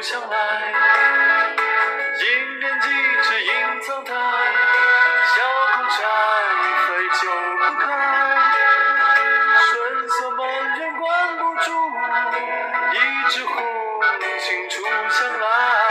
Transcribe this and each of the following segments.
相来。引人几只隐藏台，小口柴飞就不开。春色满园关不住，一枝红杏出墙来。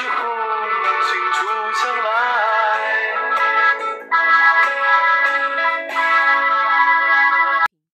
you